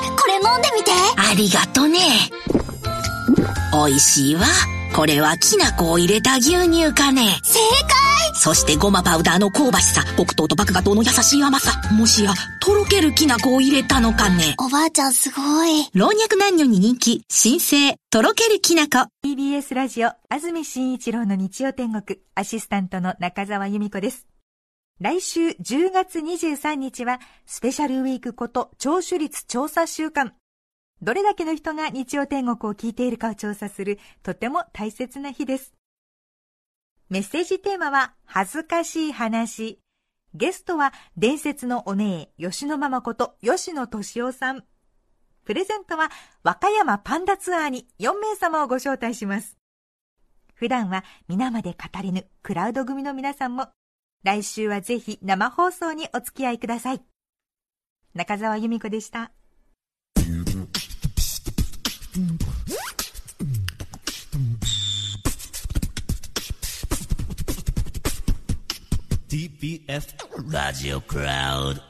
これ飲んでみて。ありがとね。美味しいわ。これはきな粉を入れた牛乳かね。正解そしてごまパウダーの香ばしさ、黒糖と麦芽糖の優しい甘さ。もしや、とろけるきな粉を入れたのかね。おばあちゃんすごい。老若男女に人気、新生、とろけるきな粉。TBS ラジオ、安住紳一郎の日曜天国、アシスタントの中澤由美子です。来週10月23日は、スペシャルウィークこと聴取率調査週間。どれだけの人が日曜天国を聞いているかを調査する、とても大切な日です。メッセージテーマは、恥ずかしい話。ゲストは、伝説のお姉、吉野ママこと、吉野敏夫さん。プレゼントは和歌山パンダツアーに4名様をご招待します。普段は皆まで語れぬクラウド組の皆さんも来週はぜひ生放送にお付き合いください。中澤由美子でした。TBS ラジオクラウド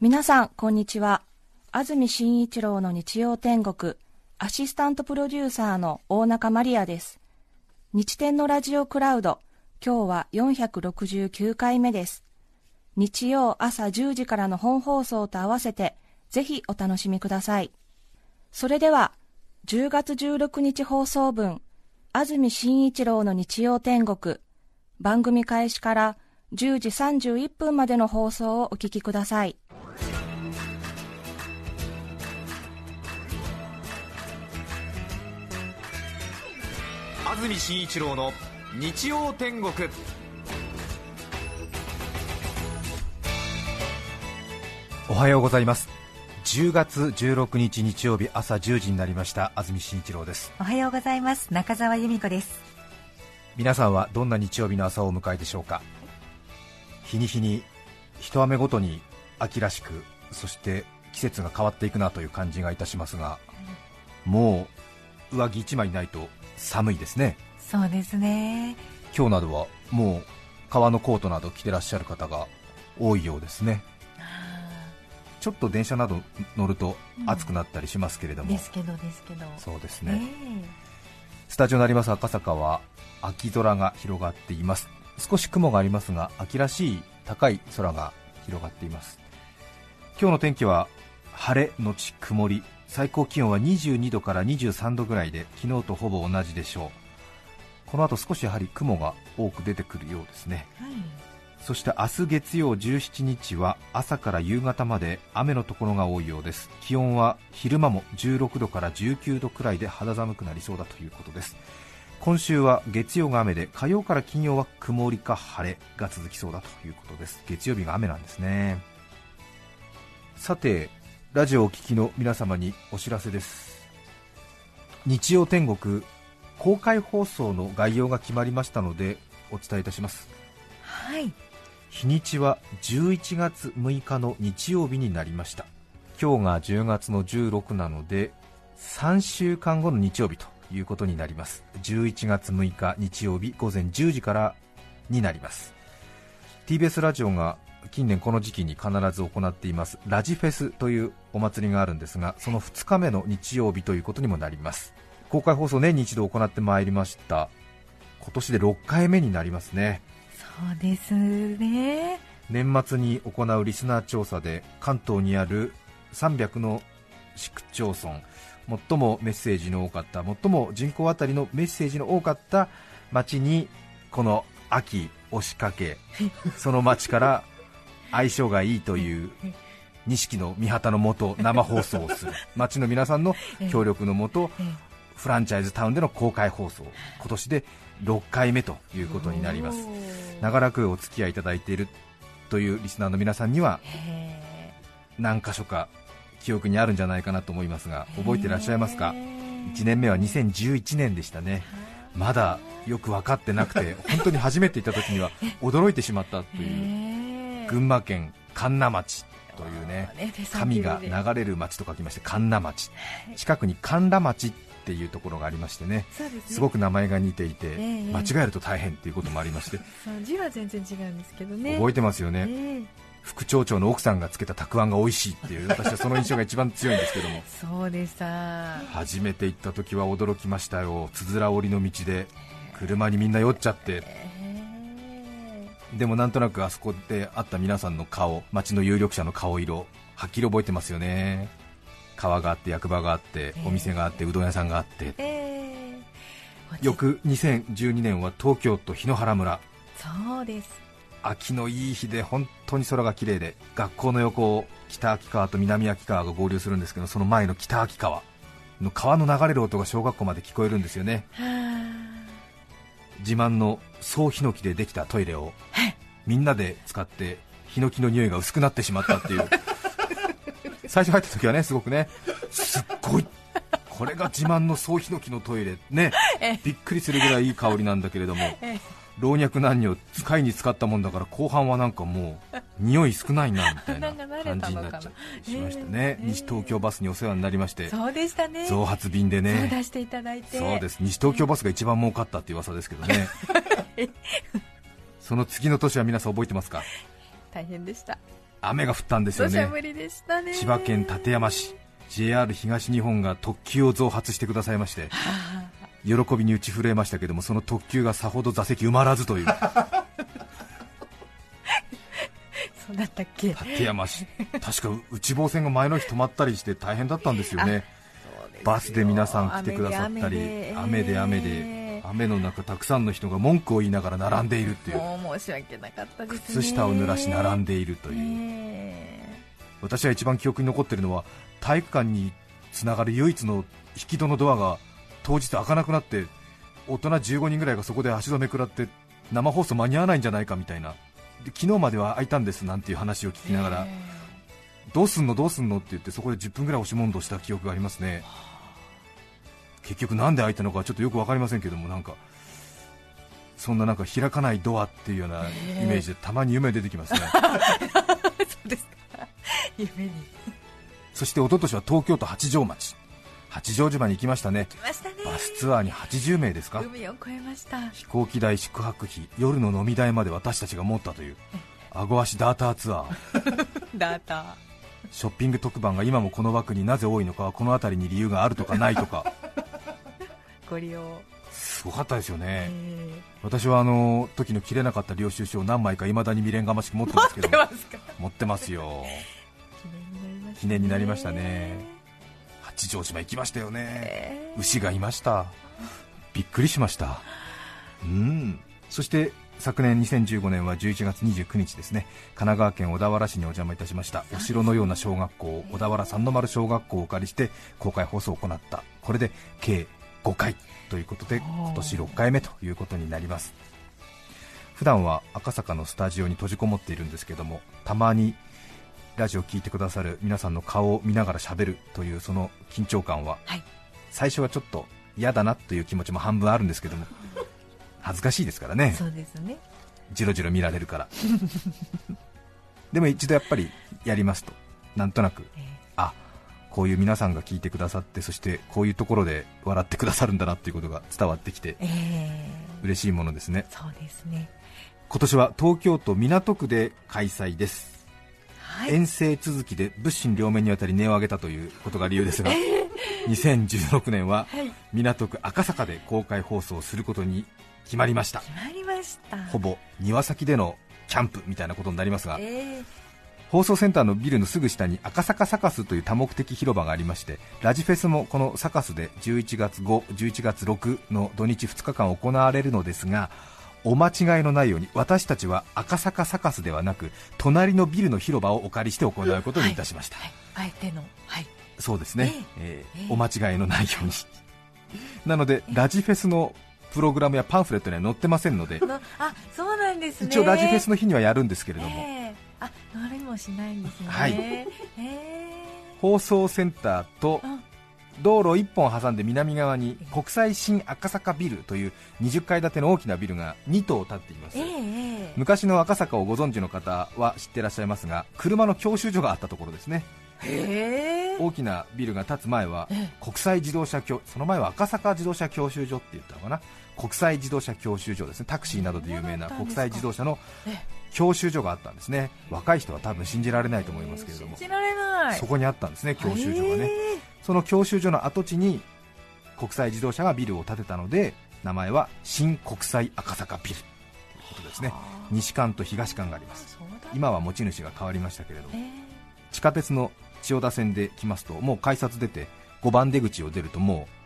皆さん、こんにちは。安住紳一郎の日曜天国、アシスタントプロデューサーの大中マリアです。日天のラジオクラウド、今日は469回目です。日曜朝10時からの本放送と合わせて、ぜひお楽しみください。それでは、10月16日放送分、安住紳一郎の日曜天国、番組開始から10時31分までの放送をお聞きください。安住紳一郎の日曜天国。おはようございます。10月16日日曜日朝10時になりました。安住紳一郎です。おはようございます。中澤由美子です。皆さんはどんな日曜日の朝をお迎えでしょうか？日に日に一雨ごとに秋らしくそして季節が変わっていくなという感じがいたしますがもう上着1枚ないと寒いですねそうですね。今日などはもう革のコートなど着てらっしゃる方が多いようですね。ちょっと電車など乗ると暑くなったりしますけれども、ですけどですけど。そうですね。ね、スタジオになります赤坂は秋空が広がっています。少し雲がありますが秋らしい高い空が広がっています。今日の天気は晴れのち曇り。最高気温は22度から23度ぐらいで昨日とほぼ同じでしょうこの後少しやはり雲が多く出てくるようですね。はい。そして明日月曜17日は朝から夕方まで雨のところが多いようです。気温は昼間も16度から19度くらいで肌寒くなりそうだということです。今週は月曜が雨で火曜から金曜は曇りか晴れが続きそうだということです。月曜日が雨なんですね。さてラジオをお聞きの皆様にお知らせです。日曜天国公開放送の概要が決まりましたのでお伝えいたします。はい。日にちは11月6日の日曜日になりました。今日が10月の16なので3週間後の日曜日ということになります。11月6日日曜日午前10時からになります。TBS ラジオが近年この時期に必ず行っていますラジフェスというお祭りがあるんですがその2日目の日曜日ということにもなります公開放送年に一度行ってまいりました。今年で6回目になりますね。そうですね。年末に行うリスナー調査で関東にある300の市区町村最もメッセージの多かった最も人口当たりのメッセージの多かった町にこの秋押しかけ その町から相性がいいという錦の御旗のもと生放送をする。町の皆さんの協力のもとええフランチャイズタウンでの公開放送。今年で6回目ということになります。長らくお付き合いいただいているというリスナーの皆さんにはへ何箇所か記憶にあるんじゃないかなと思いますがー。覚えていらっしゃいますか？へー1年目は2011年でしたね。まだよく分かってなくて本当に初めて行った時には 驚いてしまったという。群馬県神流町というね神がで流れる町と書きまして神流町。近くに神田町っていうところがありましてね。すね。すごく名前が似ていてええ間違えると大変っていうこともありまして。字は全然違うんですけどね。覚えてますよね。え副町長の奥さんがつけたたくあんが美味しいっていう私はその印象が一番強いんですけども。そうでした。初めて行った時は驚きましたよ。つづら折りの道で車にみんな酔っちゃって。でもなんとなくあそこで会った皆さんの顔街の有力者の顔色はっきり覚えてますよね川があって役場があってお店があってうどん屋さんがあって。えー、翌2012年は東京都檜原村。そうです。秋のいい日で本当に空が綺麗で学校の横を北秋川と南秋川が合流するんですけどその前の北秋川の川の流れる音が小学校まで聞こえるんですよね。自慢の総ヒノキでできたトイレをみんなで使ってヒノキの匂いが薄くなってしまったっていう最初入った時はねすごくねすっごいこれが自慢の総ヒノキのトイレね。びっくりするぐらいいい香りなんだけれども老若男女使いに使ったもんだから後半はなんかもう匂い少ないなみたいな感じになっちゃしましたね。西東京バスにお世話になりましてそうでしたね。増発便でね。出していただいて。そうです。西東京バスが一番儲かったって噂ですけどね。その次の年は皆さん覚えてますか？大変でした雨が降ったんですよね。千葉県館山市 JR 東日本が特急を増発してくださいまして喜びに打ち震えましたけどもその特急がさほど座席埋まらずという。そうだったっけ？館山市。確か内房線が前の日止まったりして大変だったんですよね。バスで皆さん来てくださったり雨で雨で雨の中たくさんの人が文句を言いながら並んでいるっていう。もう申し訳なかったですね。靴下を濡らし並んでいるという。え私は一番記憶に残っているのは体育館につながる唯一の引き戸のドアが当日開かなくなって大人15人ぐらいがそこで足止め食らって生放送間に合わないんじゃないかみたいな。で昨日までは開いたんですなんていう話を聞きながら、どうすんのどうすんのって言ってそこで10分ぐらい押し問答した記憶がありますね結局なんで開いたのかちょっとよく分かりませんけどもなんかそんななんか開かないドアっていうようなイメージでたまに夢出てきますね。そうですか。夢に。そして一昨年は東京都八丈町。八丈島に行きましたね。来ましたね。バスツアーに80名ですか？海を越えました。飛行機代宿泊費夜の飲み代まで私たちが持ったというあご足ダーターツアー。ダータショッピング特番が今もこの枠になぜ多いのかはこの辺りに理由があるとかないとかご利用すごかったですよね。え私はあの時の切れなかった領収書を何枚かいまだに未練がましく持ってますけど。ー、出ますか？持ってますよ。記念になりましたね。八丈島行きましたよね。え牛がいました。びっくりしました。うん。そして昨年2015年は11月29日ですね。神奈川県小田原市にお邪魔いたしました。お城のような小学校小田原三の丸小学校をお借りして公開放送を行った。これで計5回ということで今年6回目ということになります。普段は赤坂のスタジオに閉じこもっているんですけどもたまにラジオを聞いてくださる皆さんの顔を見ながら喋るというその緊張感は、はい。最初はちょっと嫌だなという気持ちも半分あるんですけども恥ずかしいですからね。そうですね。じろじろ見られるから。でも一度やっぱりやりますとなんとなくえ。あこういう皆さんが聞いてくださってそしてこういうところで笑ってくださるんだなっていうことが伝わってきてー、え。嬉しいものですね。ー、そうですね。今年は東京都港区で開催です。はい。遠征続きで物心両面にわたり値を上げたということが理由ですが、2016年ははい。港区赤坂で公開放送することに決まりました。決まりました。ほぼ庭先でのキャンプみたいなことになりますがえー、放送センターのビルのすぐ下に赤坂サカスという多目的広場がありましてラジフェスもこのサカスで11月5、11月6の土日2日間行われるのですがお間違いのないように私たちは赤坂サカスではなく隣のビルの広場をお借りして行うことにい。たしました、はい。あえてのはい。そうですね、ええ。えーお間違いのないように。なのでラジフェスのプログラムやパンフレットには載ってませんのでの あそうなんですね。一応ラジフェスの日にはやるんですけれども、えー、あ乗りもしないんですね。はい。え放送センターとうん。道路1本挟んで南側に国際新赤坂ビルという20階建ての大きなビルが2棟建っています、ー、えー、え。昔の赤坂をご存知の方は知ってらっしゃいますが車の教習所があったところですね。大きなビルが建つ前は国際自動車教その前は赤坂自動車教習所って言ったのかな。国際自動車教習所ですね。タクシーなどで有名な国際自動車の教習所があったんですね。若い人は多分信じられないと思いますけれども。信じられない。そこにあったんですね教習所がね。へその教習所の跡地に国際自動車がビルを建てたので名前は新国際赤坂ビル。ということですね。西館と東館があります。今は持ち主が変わりましたけれども。へー。地下鉄の千代田線で来ますともう改札出て5番出口を出るともう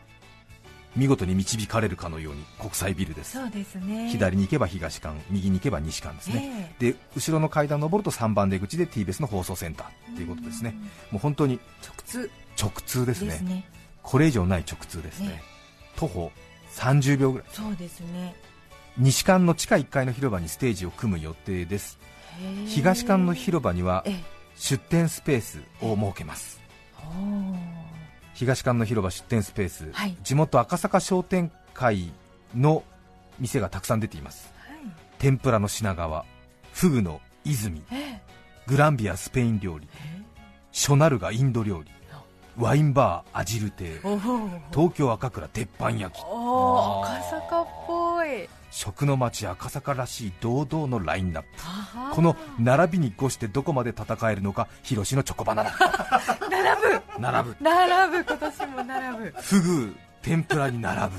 見事に導かれるかのように国際ビルです。そうですね。左に行けば東館右に行けば西館ですね、で後ろの階段を上ると3番出口で TBS の放送センターということですね。もう本当に直通。直通ですね。ですね。これ以上ない直通ですね。ね。徒歩30秒ぐらい。そうですね。西館の地下1階の広場にステージを組む予定です。東館の広場にはええ。出店スペースを設けます東館の広場出店スペース、はい。地元赤坂商店会の店がたくさん出ています。天ぷらの品川フグの泉グランビアスペイン料理ショナルガインド料理ワインバーアジル亭東京赤倉鉄板焼き。赤坂っぽい。食の街赤坂らしい堂々のラインナップ。この並びに越してどこまで戦えるのか広しのチョコバナナ。並ぶ。並ぶ。並ぶ。今年も並ぶ。フグ天ぷらに並ぶ。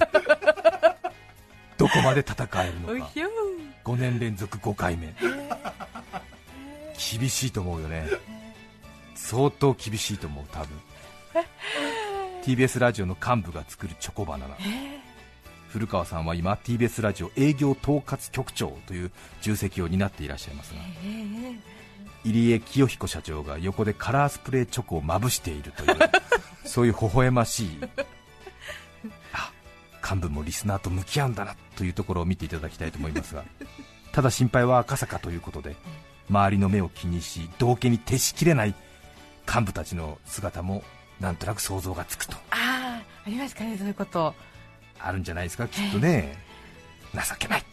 どこまで戦えるのか。おひょ5年連続5回目。厳しいと思うよね。相当厳しいと思う多分 TBS ラジオの幹部が作るチョコバナナ。古川さんは今 TBS ラジオ営業統括局長という重責を担っていらっしゃいますが入江清彦社長が横でカラースプレーチョコをまぶしているという そういう微笑ましいあ幹部もリスナーと向き合うんだなというところを見ていただきたいと思いますが ただ心配は赤坂ということで周りの目を気にし道家に徹しきれない幹部たちの姿もなんとなく想像がつくと。ああありますかねそういうこと。あるんじゃないですか？きっとね。情けない。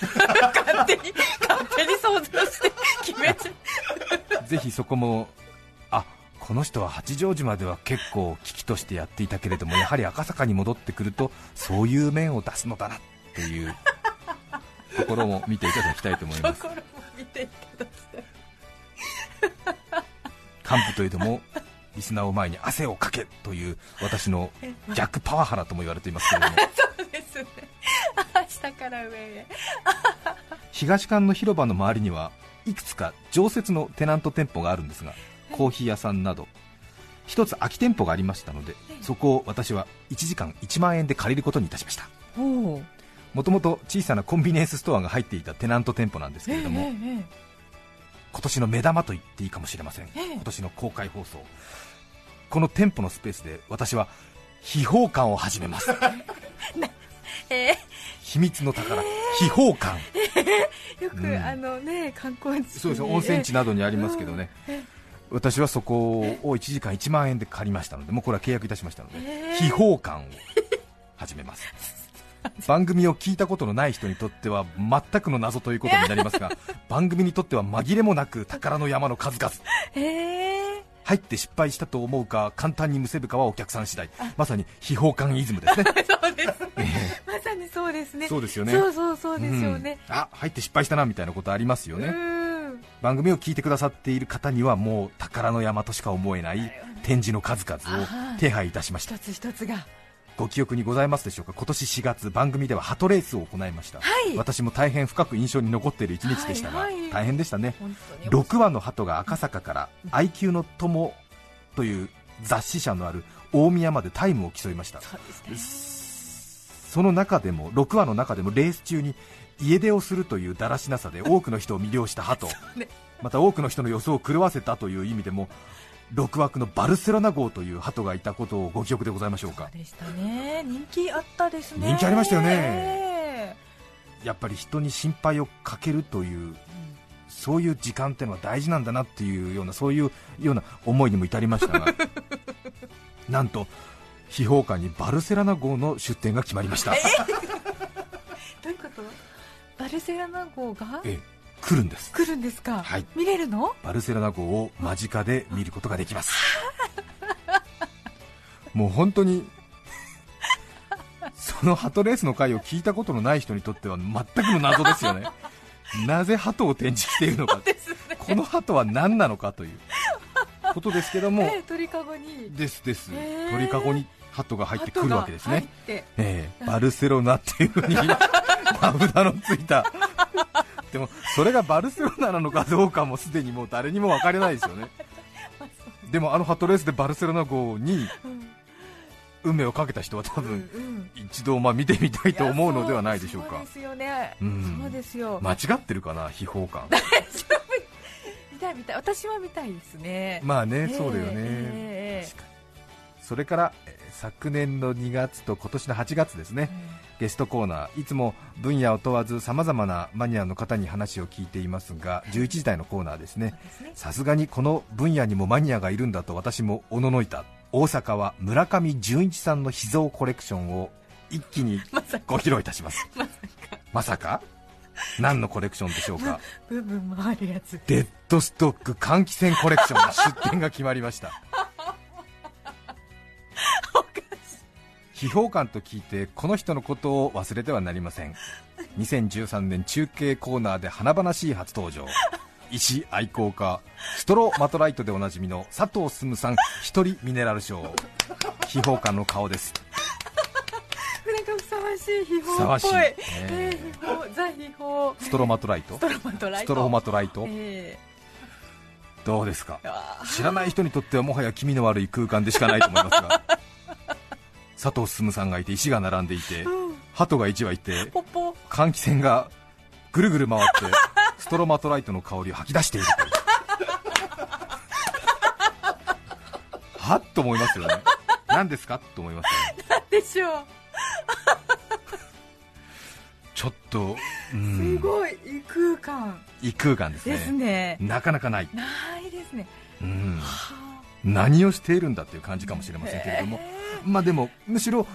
勝手に勝手に想像して決めちゃ ぜひそこもあこの人は八丈島では結構危機としてやっていたけれどもやはり赤坂に戻ってくるとそういう面を出すのだなっていうところも見ていただきたいと思います。ところも見ていただきたい。幹部というのもリスナーを前に汗をかけという私の逆パワハラとも言われていますけれども。そうですね。あ下から上へ東館の広場の周りにはいくつか常設のテナント店舗があるんですがコーヒー屋さんなど。一つ空き店舗がありましたのでそこを私は1時間1万円で借りることにいたしました。もともと小さなコンビニエンスストアが入っていたテナント店舗なんですけれども、今年の目玉と言っていいかもしれません、今年の公開放送この店舗のスペースで私は秘宝館を始めます。え秘密の宝。秘宝館。よく、うん。あのね観光地そうです温泉地などにありますけどね。私はそこを1時間1万円で借りましたのでもうこれは契約いたしましたので秘宝館を始めます。番組を聞いたことのない人にとっては全くの謎ということになりますが番組にとっては紛れもなく宝の山の数々。ええ入って失敗したと思うか簡単にむせるかはお客さん次第。まさに秘宝館イズムですね。そうです。ねまさにそうですね。そうですよね。そうそうそうですよね、うん。あ入って失敗したなみたいなことありますようねん。番組を聞いてくださっている方にはもう宝の山としか思えない展示の数々を手配いたしました。一つ一つがご記憶にございますでしょうか？今年4月番組ではハトレースを行いました、はい。私も大変深く印象に残っている一日でしたが、はいはい。大変でしたね。本当に。6羽の鳩が赤坂から IQ の友という雑誌社のある大宮までタイムを競いました。そうですね。その中でも6話の中でもレース中に家出をするというだらしなさで 多くの人を魅了した鳩、ね。また多くの人の予想を狂わせたという意味でも6枠のバルセロナ号という鳩がいたことをご記憶でございましょうか。でしたね。人気あったですね。人気ありましたよね。えやっぱり人に心配をかけるというそういう時間ってのは大事なんだなっていうようなそういうような思いにも至りましたが なんと秘宝館にバルセロナ号の出店が決まりました、え？どういうこと？バルセロナ号が？ええ来るんです。来るんですか、はい。見れるの？バルセロナ号を間近で見ることができます。もう本当にその鳩レースの回を聞いたことのない人にとっては全くの謎ですよね。なぜ鳩を展示しているのか、この鳩は何なのかという。ことですけども、えー鳥かごに。ですです、へー。鳥かごに鳩が入ってくるわけですね、ええバルセロナっていうふうに名札のついた、でもそれがバルセロナなのかどうかもすでにもう誰にも分かれないですよね、でもあの鳩レースでバルセロナ号に運命をかけた人は多分、うん一度まあ見てみたいと思うのではないでしょうか。そうですよね、うん。そうですよ、間違ってるかな、秘宝感。見たい見たい。私は見たいですね。まあね、ええそうだよね、ええ。確かに。それからえー昨年の2月と今年の8月ですね、ゲストコーナー。いつも分野を問わずさまざまなマニアの方に話を聞いていますが11時台のコーナーですね。さすがにこの分野にもマニアがいるんだと私もおののいた。大阪は村上純一さんの秘蔵コレクションを一気に ご披露いたします。まさか。何のコレクションでしょうか？ブンブン回るやつ。デッドストック換気扇コレクションの出展が決まりました 秘宝館と聞いてこの人のことを忘れてはなりません。2013年中継コーナーで華々しい初登場。石愛好家ストロマトライトでおなじみの佐藤進さん一人ミネラルショー秘宝館の顔です。なんかふさわしい秘ふさわしい。宝っぽい、ねえーザ秘宝。ストロマトライト？ストロマトライト。ストロマトライト？えどうですか？知らない人にとってはもはや気味の悪い空間でしかないと思いますが。佐藤進さんがいて石が並んでいて鳩が1羽いて換気扇がぐるぐる回ってストロマトライトの香りを吐き出しているという。はっと思いますよね。何ですか？と思いますよね。でしょう。ちょっとうすんごい異空間。異空間ですね。ですね。なかなかない、ないですね。うん、は何をしているんだという感じかもしれませんけれども、まあでもむしろ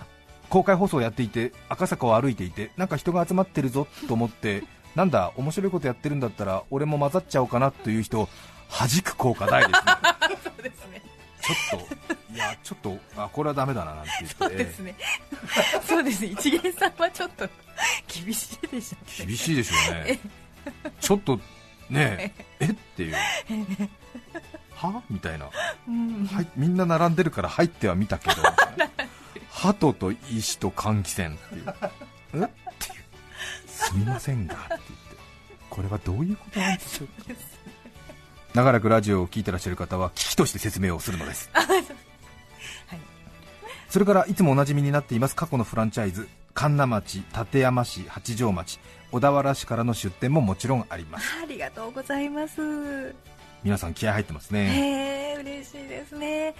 公開放送をやっていて赤坂を歩いていてなんか人が集まってるぞと思ってなんだ面白いことやってるんだったら俺も混ざっちゃおうかなという人を弾く効果大ですね。あそうですね。ちょっといやちょっとあこれはダメだななんて言って。そうですね。そうですね。一元さんはちょっと厳しいでしょうね。厳しいでしょうね。ちょっとねええ。っていうは？みたいな、うん。はい、みんな並んでるから入ってはみたけど。鳩と石と換気扇っていう。え？っていうすみませんがって言って。これはどういうことなんでしょう？か長らくラジオを聞いてらっしゃる方は危機として説明をするのです。それからいつもおなじみになっています。過去のフランチャイズ。神奈町、館山市、八丈町、小田原市からの出店ももちろんあります。ありがとうございます皆さん気合入ってますね。へえ嬉しいですね。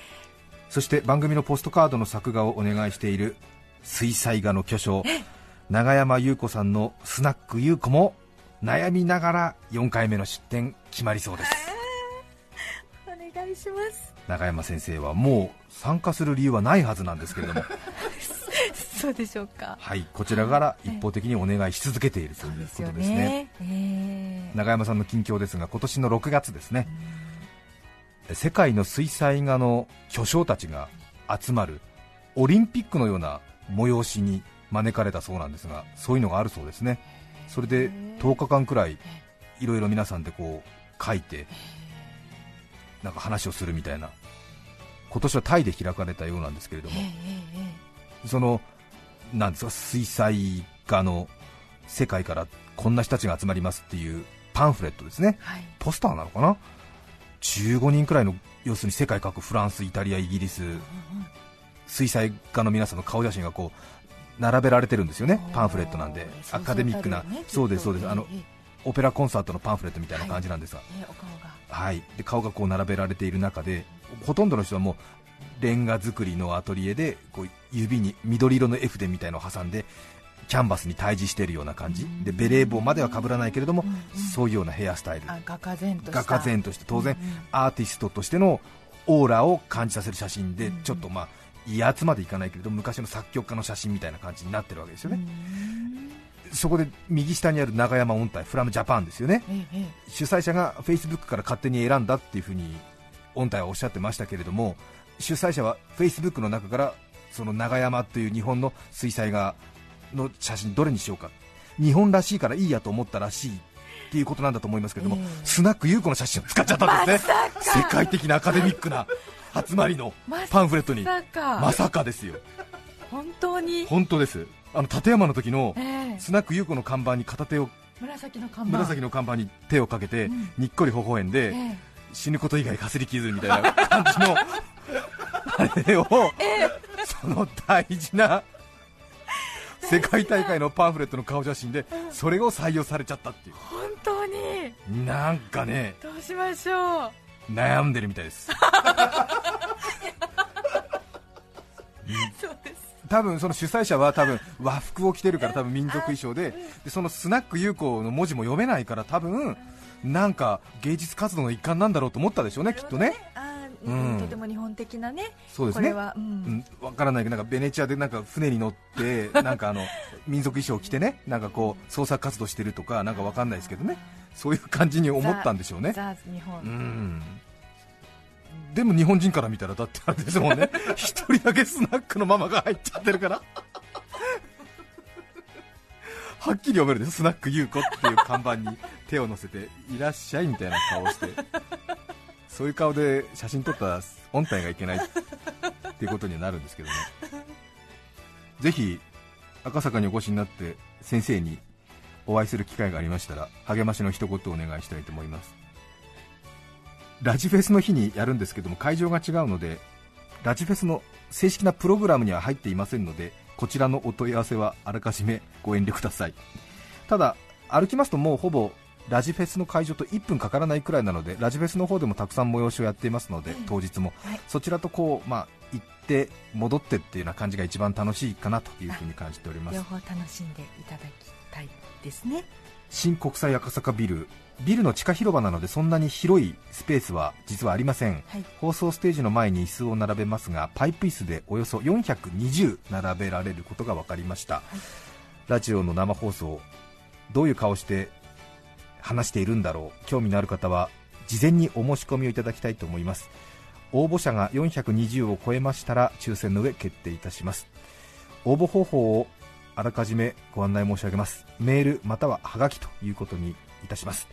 そして番組のポストカードの作画をお願いしている水彩画の巨匠永山優子さんのスナック優子も悩みながら4回目の出展決まりそうです。お願いします。永山先生はもう参加する理由はないはずなんですけれどもそうでしょうか。はいこちらから一方的にお願いし続けているということですね。ええ。永山さんの近況ですが今年の6月ですね。世界の水彩画の巨匠たちが集まるオリンピックのような催しに招かれたそうなんですがそういうのがあるそうですね。それで10日間くらいいろいろ皆さんでこう書いてなんか話をするみたいな。今年はタイで開かれたようなんですけれども。そのなんですか水彩画の世界からこんな人たちが集まりますっていうパンフレットですね。はい。ポスターなのかな？15人くらいの要するに世界各フランス、イタリア、イギリス。水彩画の皆さんの顔写真がこう並べられてるんですよねパンフレットなんで。アカデミックな。そうですそうです。あのオペラコンサートのパンフレットみたいな感じなんですが、ええお顔が。はい、で顔がこう並べられている中でほとんどの人はもうレンガ作りのアトリエでこう指に緑色の絵筆みたいのを挟んでキャンバスに対峙しているような感じ。でベレー帽までは被らないけれどもそういうようなヘアスタイル。あ画家然として当然うんうんアーティストとしてのオーラを感じさせる写真でうんちょっとまあ威圧までいかないけれど昔の作曲家の写真みたいな感じになってるわけですよね。そこで右下にある長山音体フラムジャパンですよね。えええ主催者がフェイスブックから勝手に選んだっていうふうに音体はおっしゃってましたけれども主催者はフェイスブックの中からその長山という日本の水彩画の写真どれにしようか。日本らしいからいいやと思ったらしいっていうことなんだと思いますけれども、ええ。スナック優子の写真を使っちゃったんですね、世界的なアカデミックな集まりのパンフレットに。まさか。まさかですよ。本当に、本当です。あの立山の時のええ。スナック優子の看板に片手を紫の看板。紫の看板に手をかけて、うん。にっこり微笑んで、ええ。死ぬこと以外かすり傷みたいな感じのあれを、その大事な世界大会のパンフレットの顔写真でそれを採用されちゃったってい本当に？うなんかねどうしましょう。悩んでるみたいです。そうです。多分その主催者は多分和服を着てるから多分民族衣装ででそのスナック優子の文字も読めないから多分なんか芸術活動の一環なんだろうと思ったでしょうねきっとねとても日本的なねそうですね。これは、うん。うからないけどなんかベネチアでなんか船に乗って なんかあの民族衣装を着てねなんかこう創作活動してるとかなんかわかんないですけどね。そういう感じに思ったんでしょうね。ザ日本、うん。でも日本人から見たらだってあれですもんね。一人だけスナックのママが入っちゃってるから。はっきり読めるんですスナック優子っていう看板に手を乗せていらっしゃいみたいな顔をしてそういう顔で写真撮ったら音体がいけないっていうことにはなるんですけどね。ぜひ赤坂にお越しになって先生にお会いする機会がありましたら励ましの一言をお願いしたいと思います。ラジフェスの日にやるんですけども会場が違うのでラジフェスの正式なプログラムには入っていませんのでこちらのお問い合わせはあらかじめご遠慮ください。ただ歩きますともうほぼラジフェスの会場と1分かからないくらいなのでラジフェスの方でもたくさん催しをやっていますので、当日も、はい。そちらとこう、まあ、行って戻ってっていうような感じが一番楽しいかなというふうに感じております。両方楽しんでいただきたいですね。新国際赤坂ビル。ビルの地下広場なのでそんなに広いスペースは実はありません、はい。放送ステージの前に椅子を並べますがパイプ椅子でおよそ420並べられることが分かりました、ラジオの生放送どういう顔して話しているんだろう。興味のある方は事前にお申し込みをいただきたいと思います。応募者が420を超えましたら抽選の上決定いたします。応募方法をあらかじめご案内申し上げます。メールまたはハガキということにいたします。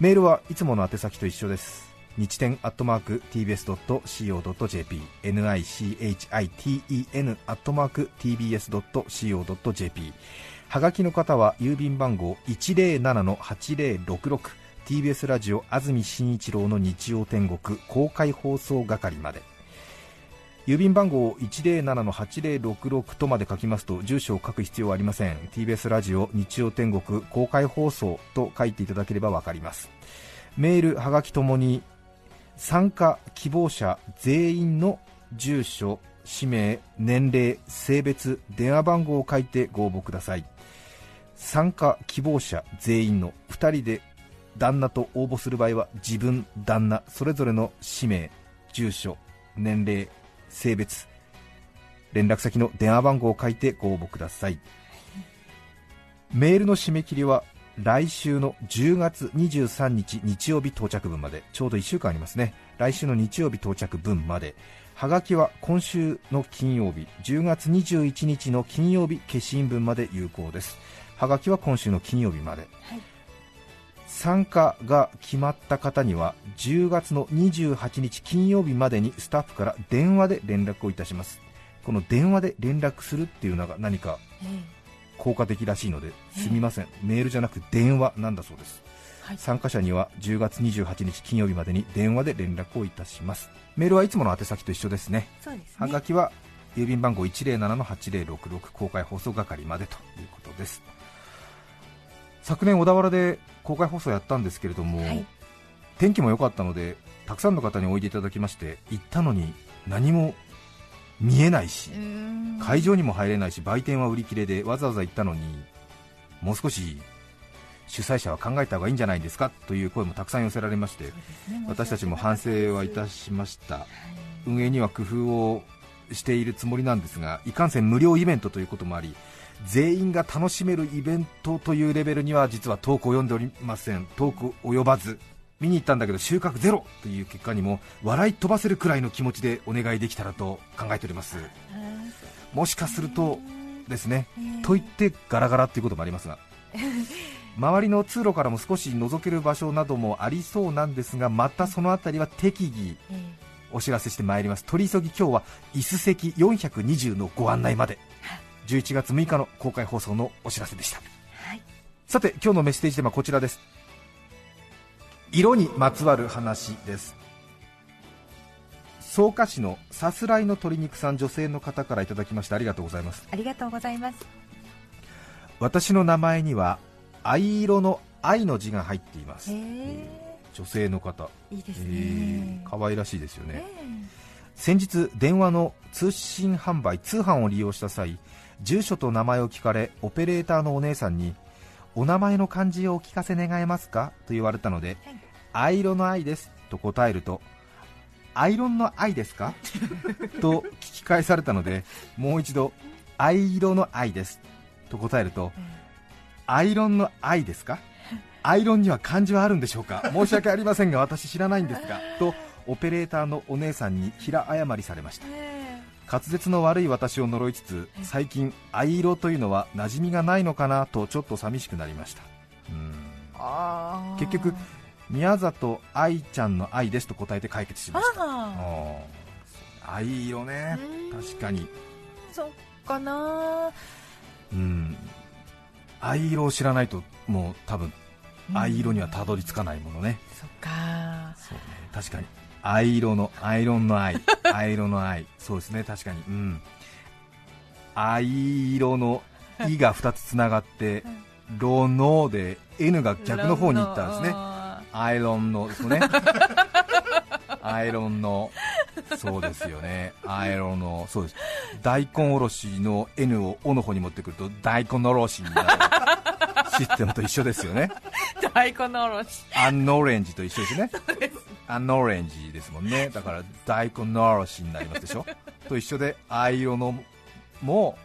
メールはいつもの宛先と一緒です。日天アットマーク TBS.CO.JP NICHITEN アットマーク TBS.CO.JP はがきの方は郵便番号107-8066 TBS ラジオ安住紳一郎の日曜天国公開放送係まで。郵便番号107-8066とまで書きますと住所を書く必要はありません。TBS ラジオ日曜天国公開放送と書いていただければわかります。メールはがきともに参加希望者全員の住所氏名年齢性別電話番号を書いてご応募ください。参加希望者全員の2人で旦那と応募する場合は自分旦那それぞれの氏名住所年齢性別連絡先の電話番号を書いてご応募ください。メールの締め切りは来週の10月23日日曜日到着分まで。ちょうど1週間ありますね。来週の日曜日到着分まで。はがきは今週の金曜日。10月21日の金曜日消印分まで有効です。はがきは今週の金曜日まで、はい。参加が決まった方には10月の28日金曜日までにスタッフから電話で連絡をいたします。この電話で連絡するっていうのが何か効果的らしいのですみません、メールじゃなく電話なんだそうです、はい。参加者には10月28日金曜日までに電話で連絡をいたします。メールはいつもの宛先と一緒ですね。そうですね。はがきは郵便番号107-8066公開放送係までということです昨年小田原で公開放送やったんですけれども、はい。天気も良かったのでたくさんの方においでいただきまして行ったのに何も見えないし会場にも入れないし売店は売り切れでわざわざ行ったのにもう少し主催者は考えた方がいいんじゃないですかという声もたくさん寄せられまして私たちも反省はいたしました。運営には工夫をしているつもりなんですがいかんせん無料イベントということもあり全員が楽しめるイベントというレベルには実は遠く及んでおりません。遠く及ばず。見に行ったんだけど収穫ゼロという結果にも笑い飛ばせるくらいの気持ちでお願いできたらと考えております。もしかするとですね、と言ってガラガラっていうこともありますが周りの通路からも少し覗ける場所などもありそうなんですがまたその辺りは適宜お知らせしてまいります。取り急ぎ今日は椅子席420のご案内まで11月6日の公開放送のお知らせでした、さて今日のメッセージテーマはこちらです。色にまつわる話です。草加市のさすらいの鶏肉さん女性の方からいただきましてありがとうございます。ありがとうございます。私の名前には藍色の愛の字が入っています。女性の方。いいですえねー。可愛らしいですよね。え。先日電話の通信販売通販を利用した際住所と名前を聞かれオペレーターのお姉さんにお名前の漢字をお聞かせ願えますか？と言われたので、藍色の愛です。と答えるとアイロンの愛ですか？と聞き返されたのでもう一度藍色の愛です。と答えると、アイロンの愛 ですか？アイロンには漢字はあるんでしょうか？申し訳ありませんが私知らないんですがとオペレーターのお姉さんに平謝りされました滑舌の悪い私を呪いつつ最近藍色というのは馴染みがないのかなとちょっと寂しくなりました。うん。結局宮里愛ちゃんの愛ですと答えて解決しました。ああー藍色ね。うん。確かに。ーそっかな。うん。藍色を知らないともう多分藍色にはたどり着かないものね、そっか。そうね。確かに藍色のアイロンの愛藍色の愛そうですね。確かに。うん。藍色の「い」が2つつながって「ロノ」で N が逆の方に行ったんですね。アイロンのですね。アイロンの。そうですよね。アイロンの。そうです。大根おろしの N を「お」の方に持ってくると大根おろしになる。システムと一緒ですよね。大根おろし。アンノレンジと一緒ですねアンノレンジですもんね。だから大根おろしになりますでしょ。と一緒で藍色のも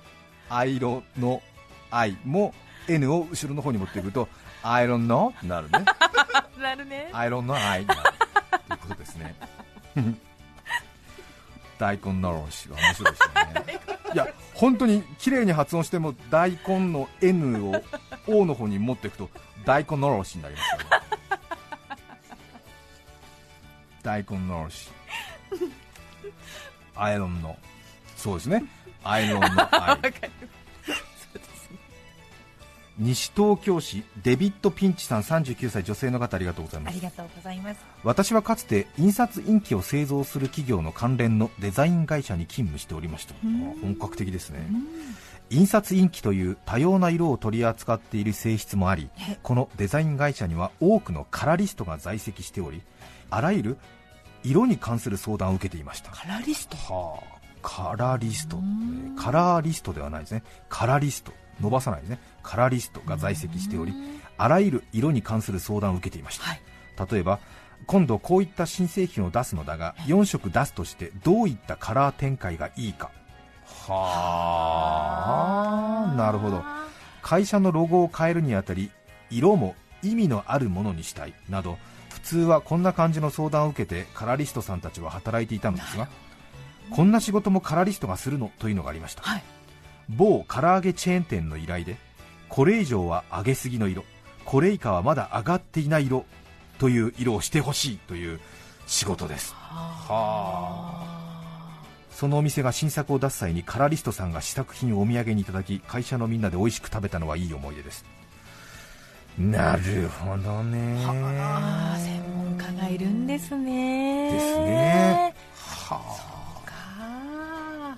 藍色の愛も N を後ろの方に持ってくるとアイロンのなるね。なるね。アイロンの愛になるということですね。大根のろしは面白いですね。いや本当に綺麗に発音しても大根の N を O の方に持っていくと大根のろしになりますよね大根のろし。アイロンの。そうですね。アイロンの。愛西東京市デビッド・ピンチさん39歳女性の方ありがとうございます。ありがとうございます。私はかつて印刷インキを製造する企業の関連のデザイン会社に勤務しておりました。あ本格的ですね。印刷インキという多様な色を取り扱っている性質もありこのデザイン会社には多くのカラリストが在籍しておりあらゆる色に関する相談を受けていました。カラリスト？はあ、カラリスト、えーカラーリストではないですね、カラリスト、伸ばさないですね、カラリストが在籍しており、あらゆる色に関する相談を受けていました。はい。例えば、今度こういった新製品を出すのだが、4色出すとしてどういったカラー展開がいいか。はあ、なるほど。会社のロゴを変えるにあたり、色も意味のあるものにしたい。など、普通はこんな感じの相談を受けてカラリストさんたちは働いていたのですが、こんな仕事もカラリストがするのというのがありました、はい。某唐揚げチェーン店の依頼でこれ以上は上げすぎの色これ以下はまだ上がっていない色という色をしてほしいという仕事です。はあ。そのお店が新作を出す際にカラリストさんが試作品をお土産にいただき会社のみんなで美味しく食べたのはいい思い出ですなるほどね。ああ専門家がいるんですね。ですね。はあ。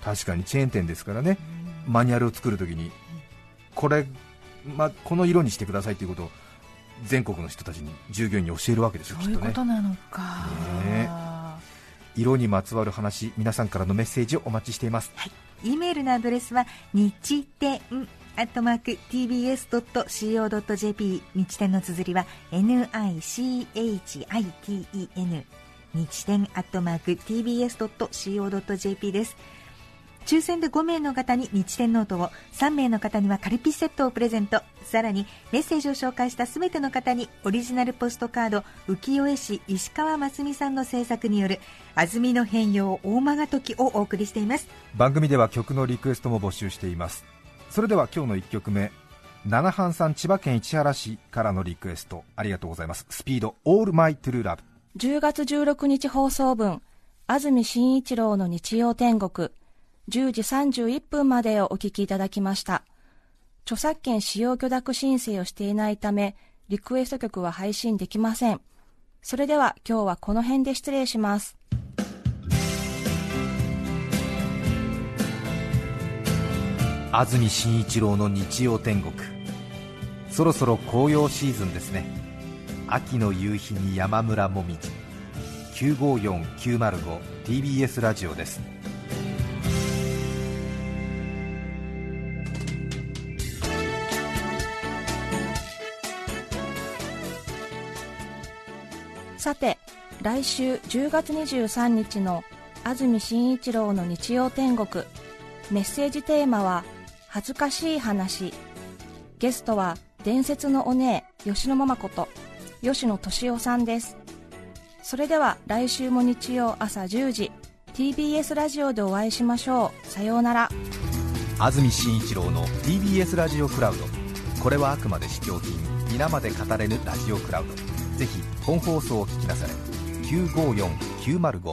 か。確かにチェーン店ですからね、マニュアルを作るときに、これ、ま、この色にしてくださいということを全国の人たちに従業員に教えるわけですよ、そういうきっとね。ことなのか、ね。色にまつわる話、皆さんからのメッセージをお待ちしています。E メールのアドレスは日天アットマーク tbs.co.jp 日天の綴りは NICHITEN 日天アットマーク tbs.co.jp です。抽選で5名の方に日天ノートを3名の方にはカルピスセットをプレゼント。さらにメッセージを紹介した全ての方にオリジナルポストカード浮世絵師石川真澄さんの制作による安住の変容逢魔が時をお送りしています。番組では曲のリクエストも募集しています。それでは今日の1曲目七半さん千葉県市原市からのリクエストありがとうございますスピードオールマイトゥルーラブ10月16日放送分、安住紳一郎の日曜天国、10時31分までをお聞きいただきました。著作権使用許諾申請をしていないため、リクエスト曲は配信できません。それでは今日はこの辺で失礼します。安住紳一郎の日曜天国。そろそろ紅葉シーズンですね。秋の夕日に山村もみじ 954905TBS ラジオです。さて、来週10月23日の安住紳一郎の日曜天国、メッセージテーマは、恥ずかしい話。ゲストは、伝説のお姉、吉野ママこと、吉野敏夫さんです。それでは来週も日曜朝10時、TBS ラジオでお会いしましょう。さようなら。安住紳一郎の TBS ラジオクラウドこれはあくまで試供品皆まで語れぬラジオクラウドぜひ本放送を聞きなされ954905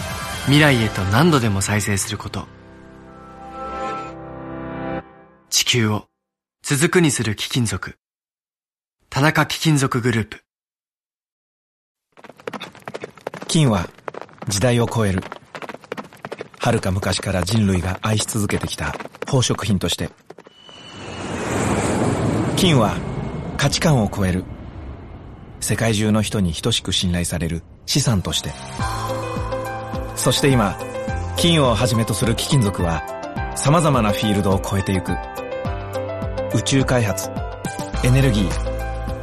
未来へと何度でも再生すること。地球を続くにする貴金属。田中貴金属グループ。金は時代を超える。遥か昔から人類が愛し続けてきた宝飾品として。金は価値観を超える。世界中の人に等しく信頼される資産として。そして今金をはじめとする貴金属は様々なフィールドを超えてゆく。宇宙開発エネルギー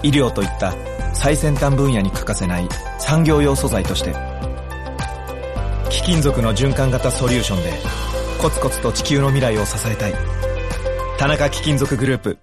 医療といった最先端分野に欠かせない産業用素材として貴金属の循環型ソリューションでコツコツと地球の未来を支えたい。田中貴金属グループ。